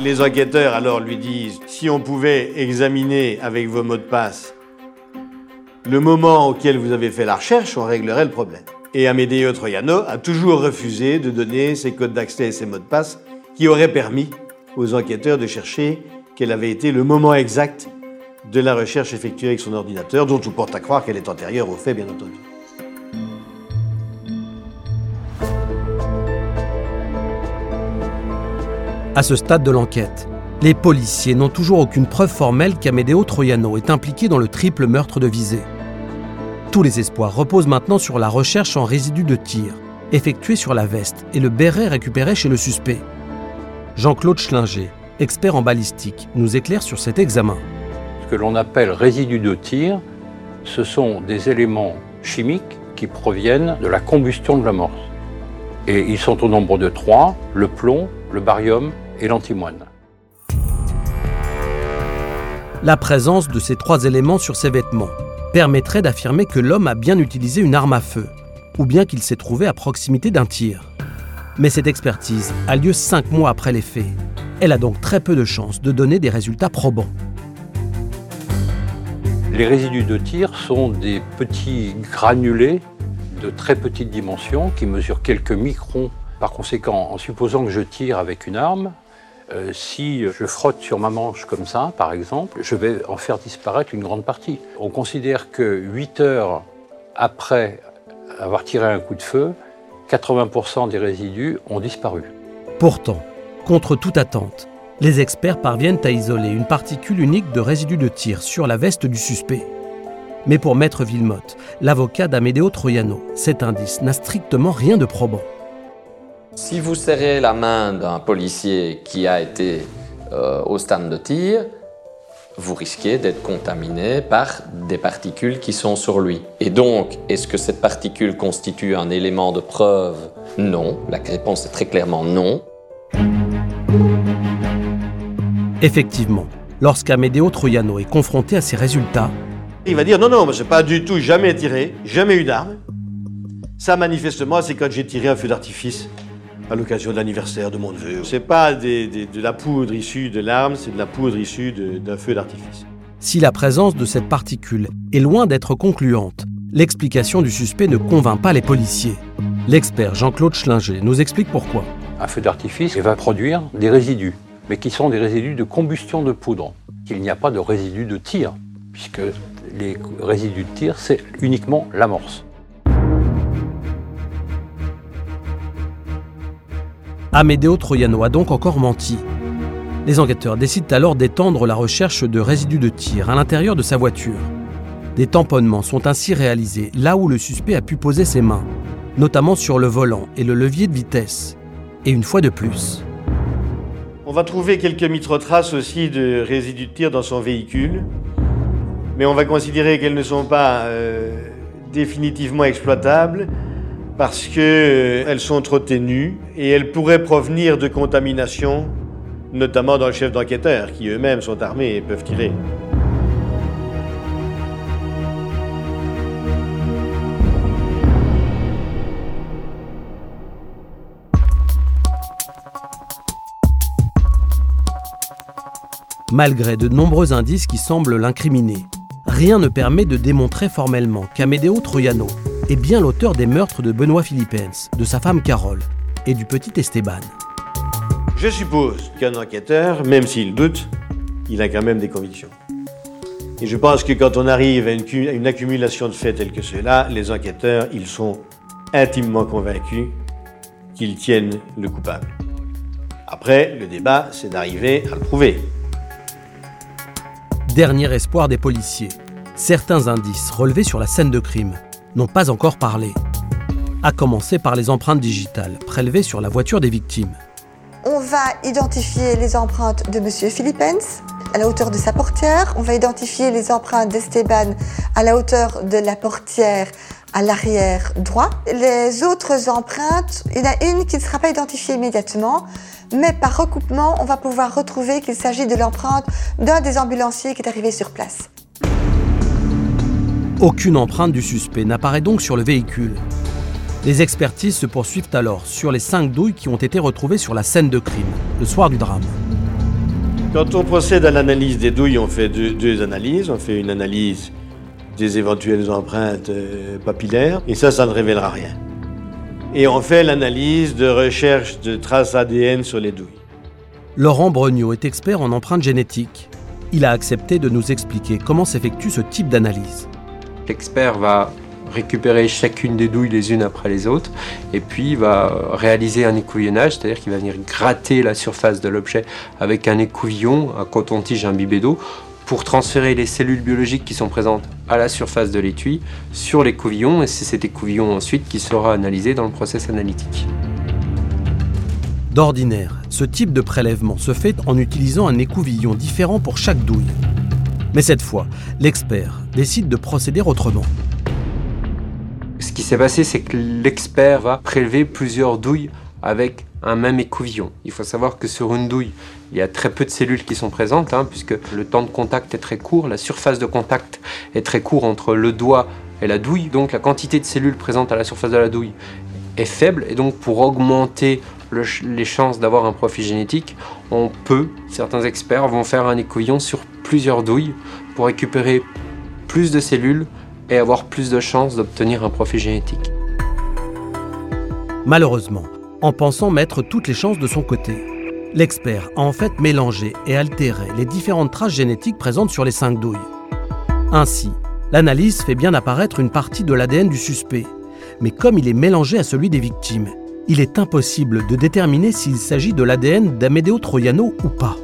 Les enquêteurs alors lui disent si on pouvait examiner avec vos mots de passe le moment auquel vous avez fait la recherche, on réglerait le problème. Et Amedeo Troiano a toujours refusé de donner ses codes d'accès et ses mots de passe qui auraient permis aux enquêteurs de chercher quel avait été le moment exact de la recherche effectuée avec son ordinateur, dont tout porte à croire qu'elle est antérieure au fait, bien entendu. À ce stade de l'enquête, les policiers n'ont toujours aucune preuve formelle qu'Amedeo Troiano est impliqué dans le triple meurtre de Visée. Tous les espoirs reposent maintenant sur la recherche en résidus de tir, effectuée sur la veste et le béret récupéré chez le suspect. Jean-Claude Schlinger, expert en balistique, nous éclaire sur cet examen. Ce que l'on appelle résidus de tir, ce sont des éléments chimiques qui proviennent de la combustion de l'amorce. Et ils sont au nombre de trois, le plomb, le barium et l'antimoine. La présence de ces trois éléments sur ses vêtements permettrait d'affirmer que l'homme a bien utilisé une arme à feu, ou bien qu'il s'est trouvé à proximité d'un tir. Mais cette expertise a lieu cinq mois après les faits. Elle a donc très peu de chances de donner des résultats probants. Les résidus de tir sont des petits granulés de très petite dimension qui mesurent quelques microns. Par conséquent, en supposant que je tire avec une arme, euh, si je frotte sur ma manche comme ça, par exemple, je vais en faire disparaître une grande partie. On considère que 8 heures après avoir tiré un coup de feu, 80% des résidus ont disparu. Pourtant, contre toute attente, les experts parviennent à isoler une particule unique de résidus de tir sur la veste du suspect. Mais pour Maître Villemotte, l'avocat d'Amedeo Troiano, cet indice n'a strictement rien de probant. Si vous serrez la main d'un policier qui a été euh, au stand de tir, vous risquez d'être contaminé par des particules qui sont sur lui. Et donc, est-ce que cette particule constitue un élément de preuve? Non. La réponse est très clairement non. Effectivement, lorsqu'Amedeo Troiano est confronté à ces résultats, il va dire non, non, je n'ai pas du tout jamais tiré, jamais eu d'arme. Ça, manifestement, c'est quand j'ai tiré un feu d'artifice à l'occasion de l'anniversaire de mon neveu. C'est pas de la poudre issue de l'arme, c'est de la poudre issue d'un feu d'artifice. Si la présence de cette particule est loin d'être concluante, l'explication du suspect ne convainc pas les policiers. L'expert Jean-Claude Schlinger nous explique pourquoi. Un feu d'artifice va produire des résidus, mais qui sont des résidus de combustion de poudre. Il n'y a pas de résidus de tir, puisque les résidus de tir, c'est uniquement l'amorce. Amedeo Troiano a donc encore menti. Les enquêteurs décident alors d'étendre la recherche de résidus de tir à l'intérieur de sa voiture. Des tamponnements sont ainsi réalisés là où le suspect a pu poser ses mains, notamment sur le volant et le levier de vitesse. Et une fois de plus, On va trouver quelques microtraces aussi de résidus de tir dans son véhicule, mais on va considérer qu'elles ne sont pas euh, définitivement exploitables parce qu'elles euh, sont trop ténues et elles pourraient provenir de contamination, notamment dans le chef d'enquêteur, qui eux-mêmes sont armés et peuvent tirer. Malgré de nombreux indices qui semblent l'incriminer, rien ne permet de démontrer formellement qu'Amedeo Troiano est bien l'auteur des meurtres de Benoît Philippens, de sa femme Carole et du petit Esteban. Je suppose qu'un enquêteur, même s'il doute, il a quand même des convictions. Et je pense que quand on arrive à une, à une accumulation de faits tels que ceux-là, les enquêteurs, ils sont intimement convaincus qu'ils tiennent le coupable. Après, le débat, c'est d'arriver à le prouver. Dernier espoir des policiers. Certains indices relevés sur la scène de crime n'ont pas encore parlé. À commencer par les empreintes digitales prélevées sur la voiture des victimes. On va identifier les empreintes de M. Philippens à la hauteur de sa portière. On va identifier les empreintes d'Esteban à la hauteur de la portière à l'arrière droit. Les autres empreintes, il y en a une qui ne sera pas identifiée immédiatement, mais par recoupement, on va pouvoir retrouver qu'il s'agit de l'empreinte d'un des ambulanciers qui est arrivé sur place. Aucune empreinte du suspect n'apparaît donc sur le véhicule. Les expertises se poursuivent alors sur les cinq douilles qui ont été retrouvées sur la scène de crime, le soir du drame. Quand on procède à l'analyse des douilles, on fait deux, deux analyses. On fait une analyse des éventuelles empreintes euh, papillaires, et ça, ça ne révélera rien. Et on fait l'analyse de recherche de traces ADN sur les douilles. Laurent Brognaud est expert en empreintes génétiques. Il a accepté de nous expliquer comment s'effectue ce type d'analyse. L'expert va récupérer chacune des douilles les unes après les autres et puis va réaliser un écouvillonnage, c'est-à-dire qu'il va venir gratter la surface de l'objet avec un écouvillon, un coton-tige imbibé d'eau pour transférer les cellules biologiques qui sont présentes à la surface de l'étui sur l'écouvillon et c'est cet écouvillon ensuite qui sera analysé dans le process analytique. D'ordinaire, ce type de prélèvement se fait en utilisant un écouvillon différent pour chaque douille. Mais cette fois, l'expert décide de procéder autrement. Ce qui s'est passé, c'est que l'expert va prélever plusieurs douilles avec un même écouvillon. Il faut savoir que sur une douille, il y a très peu de cellules qui sont présentes, hein, puisque le temps de contact est très court, la surface de contact est très court entre le doigt et la douille, donc la quantité de cellules présentes à la surface de la douille est faible, et donc pour augmenter les chances d'avoir un profil génétique, on peut, certains experts vont faire un écouvillon sur plusieurs douilles pour récupérer plus de cellules et avoir plus de chances d'obtenir un profil génétique. Malheureusement, en pensant mettre toutes les chances de son côté, l'expert a en fait mélangé et altéré les différentes traces génétiques présentes sur les cinq douilles. Ainsi, l'analyse fait bien apparaître une partie de l'ADN du suspect, mais comme il est mélangé à celui des victimes, il est impossible de déterminer s'il s'agit de l'ADN d'Amedeo Troiano ou pas.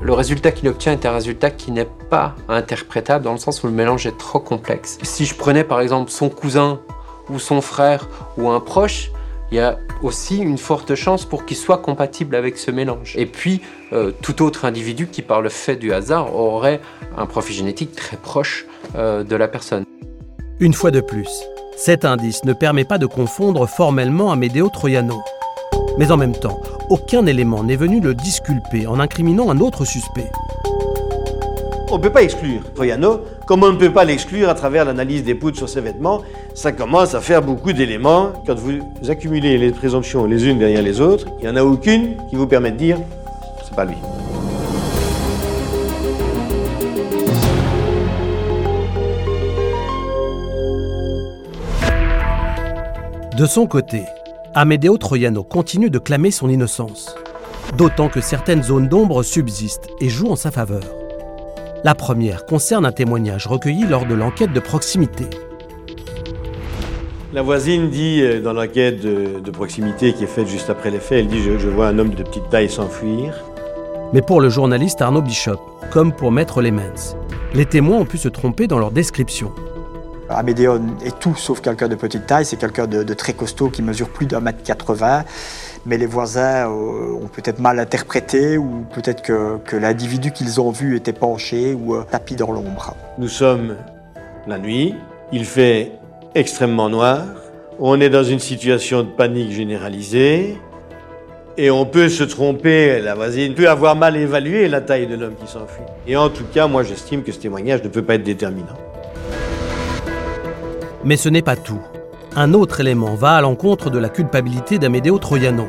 Le résultat qu'il obtient est un résultat qui n'est pas interprétable dans le sens où le mélange est trop complexe. Si je prenais par exemple son cousin ou son frère ou un proche, il y a aussi une forte chance pour qu'il soit compatible avec ce mélange. Et puis, euh, tout autre individu qui, par le fait du hasard, aurait un profil génétique très proche euh, de la personne. Une fois de plus, cet indice ne permet pas de confondre formellement Amedeo Troiano. Mais en même temps, aucun élément n'est venu le disculper en incriminant un autre suspect. On ne peut pas exclure Troiano, comme on ne peut pas l'exclure à travers l'analyse des poudres sur ses vêtements. Ça commence à faire beaucoup d'éléments. Quand vous accumulez les présomptions les unes derrière les autres, il n'y en a aucune qui vous permet de dire c'est pas lui. De son côté, Amedeo Troiano continue de clamer son innocence, d'autant que certaines zones d'ombre subsistent et jouent en sa faveur. La première concerne un témoignage recueilli lors de l'enquête de proximité. La voisine dit euh, dans l'enquête de, proximité qui est faite juste après les faits, elle dit je, je vois un homme de petite taille s'enfuir. Mais pour le journaliste Arnaud Bishop, comme pour Maître Lemens, les témoins ont pu se tromper dans leur description. Amédéon est tout sauf quelqu'un de petite taille, c'est quelqu'un de, de, très costaud qui mesure plus d'un mètre 80 mais les voisins euh, ont peut-être mal interprété ou peut-être que, que l'individu qu'ils ont vu était penché ou euh, tapis dans l'ombre. Nous sommes la nuit, il fait extrêmement noir, on est dans une situation de panique généralisée et on peut se tromper, la voisine peut avoir mal évalué la taille de l'homme qui s'enfuit. Et en tout cas, moi j'estime que ce témoignage ne peut pas être déterminant. Mais ce n'est pas tout un autre élément va à l'encontre de la culpabilité d'Amedeo Troiano.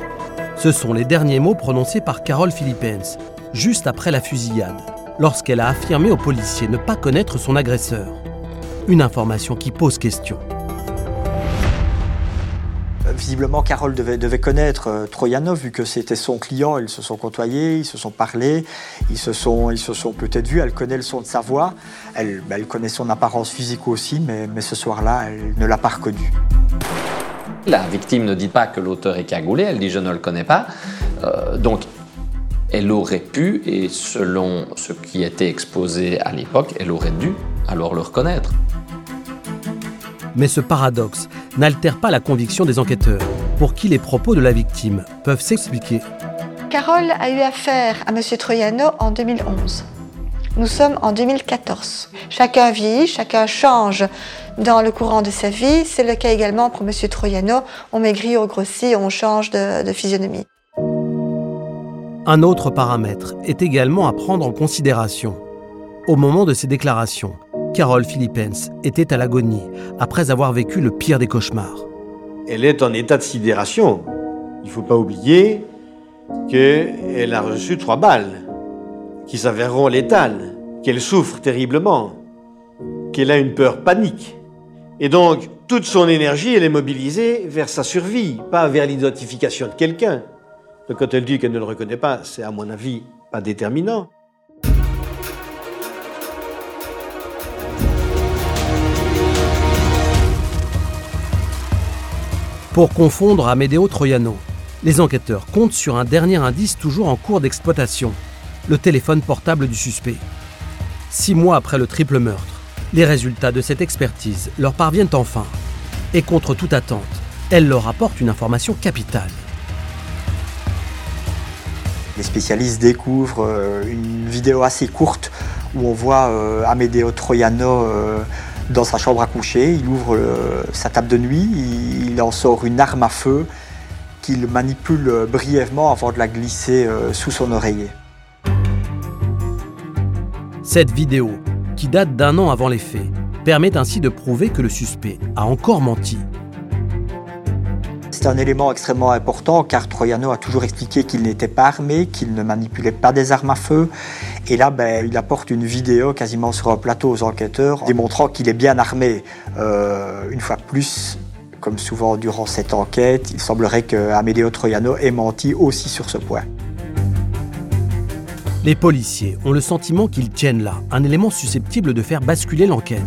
Ce sont les derniers mots prononcés par Carole Philippens, juste après la fusillade, lorsqu'elle a affirmé aux policiers ne pas connaître son agresseur. Une information qui pose question visiblement, Carole devait, connaître euh, Troyanov, vu que c'était son client. Ils se sont côtoyés, ils se sont parlé, ils se sont, sont peut-être vus. Elle connaît le son de sa voix. Elle, elle connaît son apparence physique aussi, mais, mais ce soir-là, elle ne l'a pas reconnu. La victime ne dit pas que l'auteur est cagoulé, elle dit je ne le connais pas. Euh, donc, elle aurait pu, et selon ce qui était exposé à l'époque, elle aurait dû alors le reconnaître. Mais ce paradoxe n'altère pas la conviction des enquêteurs, pour qui les propos de la victime peuvent s'expliquer. Carole a eu affaire à M. Troiano en 2011. Nous sommes en 2014. Chacun vit, chacun change dans le courant de sa vie. C'est le cas également pour M. Troiano. On maigrit, on grossit, on change de, de physionomie. Un autre paramètre est également à prendre en considération. Au moment de ces déclarations, Carole Philippens était à l'agonie après avoir vécu le pire des cauchemars. Elle est en état de sidération. Il ne faut pas oublier qu'elle a reçu trois balles qui s'avéreront létales, qu'elle souffre terriblement, qu'elle a une peur panique. Et donc, toute son énergie, elle est mobilisée vers sa survie, pas vers l'identification de quelqu'un. Donc quand elle dit qu'elle ne le reconnaît pas, c'est à mon avis pas déterminant. Pour confondre Amedeo Troiano, les enquêteurs comptent sur un dernier indice toujours en cours d'exploitation, le téléphone portable du suspect. Six mois après le triple meurtre, les résultats de cette expertise leur parviennent enfin. Et contre toute attente, elle leur apporte une information capitale. Les spécialistes découvrent euh, une vidéo assez courte où on voit euh, Amedeo Troiano euh, dans sa chambre à coucher, il ouvre sa table de nuit, il en sort une arme à feu qu'il manipule brièvement avant de la glisser euh, sous son oreiller. Cette vidéo, qui date d'un an avant les faits, permet ainsi de prouver que le suspect a encore menti. C'est un élément extrêmement important car Troiano a toujours expliqué qu'il n'était pas armé, qu'il ne manipulait pas des armes à feu. Et là, ben, il apporte une vidéo quasiment sur un plateau aux enquêteurs démontrant qu'il est bien armé. Euh, une fois de plus, comme souvent durant cette enquête, il semblerait que Troiano ait menti aussi sur ce point. Les policiers ont le sentiment qu'ils tiennent là un élément susceptible de faire basculer l'enquête.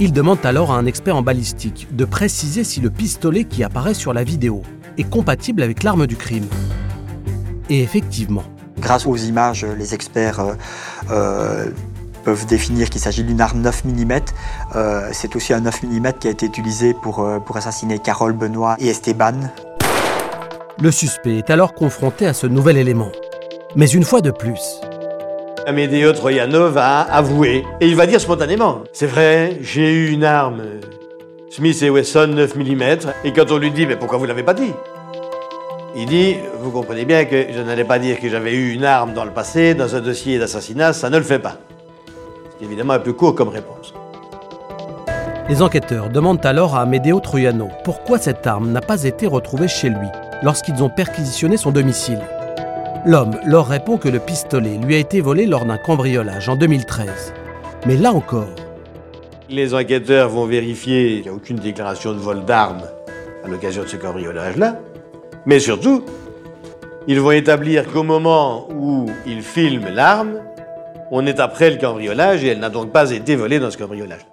Ils demandent alors à un expert en balistique de préciser si le pistolet qui apparaît sur la vidéo est compatible avec l'arme du crime. Et effectivement. Grâce aux images, les experts euh, euh, peuvent définir qu'il s'agit d'une arme 9 mm. Euh, C'est aussi un 9 mm qui a été utilisé pour, pour assassiner Carole Benoît et Esteban. Le suspect est alors confronté à ce nouvel élément. Mais une fois de plus, Amedeo Troiano va avouer. Et il va dire spontanément C'est vrai, j'ai eu une arme Smith et Wesson 9 mm. Et quand on lui dit Mais pourquoi vous l'avez pas dit? Il dit Vous comprenez bien que je n'allais pas dire que j'avais eu une arme dans le passé, dans un dossier d'assassinat, ça ne le fait pas. C'est évidemment un peu court comme réponse. Les enquêteurs demandent alors à Amedeo Troiano pourquoi cette arme n'a pas été retrouvée chez lui lorsqu'ils ont perquisitionné son domicile. L'homme leur répond que le pistolet lui a été volé lors d'un cambriolage en 2013. Mais là encore, Les enquêteurs vont vérifier qu'il n'y a aucune déclaration de vol d'armes à l'occasion de ce cambriolage-là. Mais surtout, ils vont établir qu'au moment où ils filment l'arme, on est après le cambriolage et elle n'a donc pas été volée dans ce cambriolage.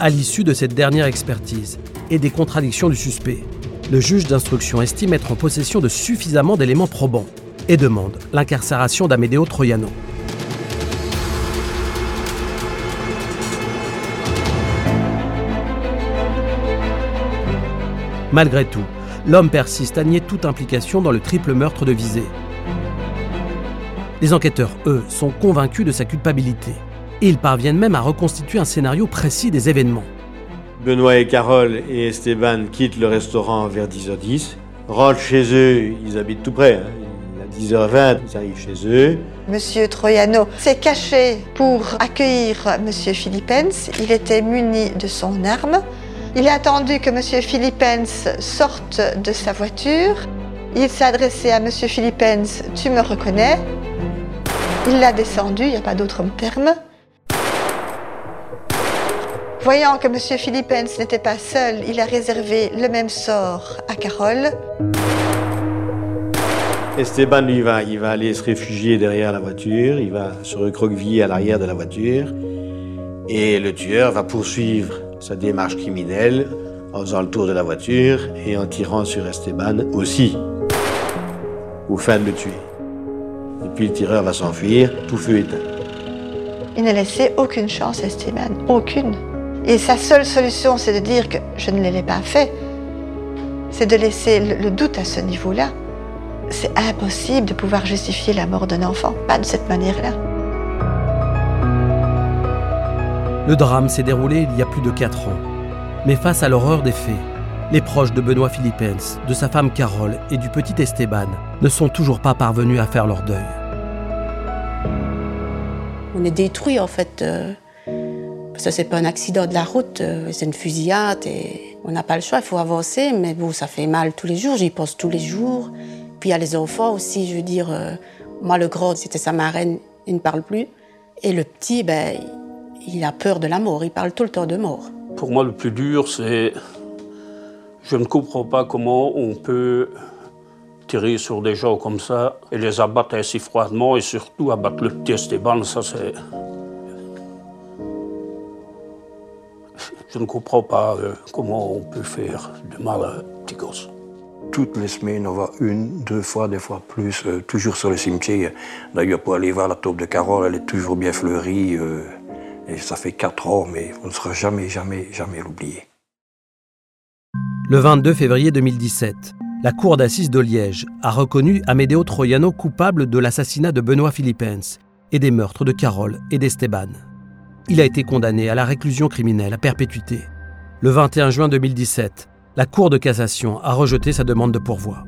à l'issue de cette dernière expertise et des contradictions du suspect, le juge d'instruction estime être en possession de suffisamment d'éléments probants et demande l'incarcération d'Amedeo Troiano. Malgré tout, l'homme persiste à nier toute implication dans le triple meurtre de Visée. Les enquêteurs, eux, sont convaincus de sa culpabilité. Ils parviennent même à reconstituer un scénario précis des événements. Benoît et Carole et Esteban quittent le restaurant vers 10h10, rentrent chez eux, ils habitent tout près, hein. à 10h20, ils arrivent chez eux. Monsieur Troiano s'est caché pour accueillir Monsieur Philippens. Il était muni de son arme. Il a attendu que Monsieur Philippens sorte de sa voiture. Il s'est adressé à Monsieur Philippens, tu me reconnais? Il l'a descendu, il n'y a pas d'autre terme. Voyant que M. Philippens n'était pas seul, il a réservé le même sort à Carole. Esteban, lui, va, il va aller se réfugier derrière la voiture, il va se recroqueviller à l'arrière de la voiture, et le tueur va poursuivre sa démarche criminelle en faisant le tour de la voiture et en tirant sur Esteban aussi, au fin de le tuer. Et puis le tireur va s'enfuir, tout feu éteint. Il n'a laissé aucune chance à Esteban, aucune. Et sa seule solution, c'est de dire que je ne l'ai pas fait. C'est de laisser le doute à ce niveau-là. C'est impossible de pouvoir justifier la mort d'un enfant, pas de cette manière-là. Le drame s'est déroulé il y a plus de 4 ans. Mais face à l'horreur des faits, les proches de Benoît Philippens, de sa femme Carole et du petit Esteban ne sont toujours pas parvenus à faire leur deuil. On est détruit en fait. Euh, ça, c'est pas un accident de la route, euh, c'est une fusillade et on n'a pas le choix, il faut avancer. Mais bon, ça fait mal tous les jours, j'y pense tous les jours. Puis il y a les enfants aussi, je veux dire, euh, moi, le grand, c'était sa marraine, il ne parle plus. Et le petit, ben, il a peur de la mort, il parle tout le temps de mort. Pour moi, le plus dur, c'est. Je ne comprends pas comment on peut tirer sur des gens comme ça et les abattre ainsi froidement et surtout abattre le petit Esteban, ça c'est. Je ne comprends pas euh, comment on peut faire de mal à petit gosse. Toutes les semaines, on va une, deux fois, des fois plus, euh, toujours sur le cimetière. D'ailleurs, pour aller voir la taupe de Carole, elle est toujours bien fleurie. Euh, et ça fait quatre ans, mais on ne sera jamais, jamais, jamais l'oublier. Le 22 février 2017, la cour d'assises de Liège a reconnu Amedeo Troiano coupable de l'assassinat de Benoît Philippens et des meurtres de Carole et d'Esteban il a été condamné à la réclusion criminelle à perpétuité. Le 21 juin 2017, la Cour de cassation a rejeté sa demande de pourvoi.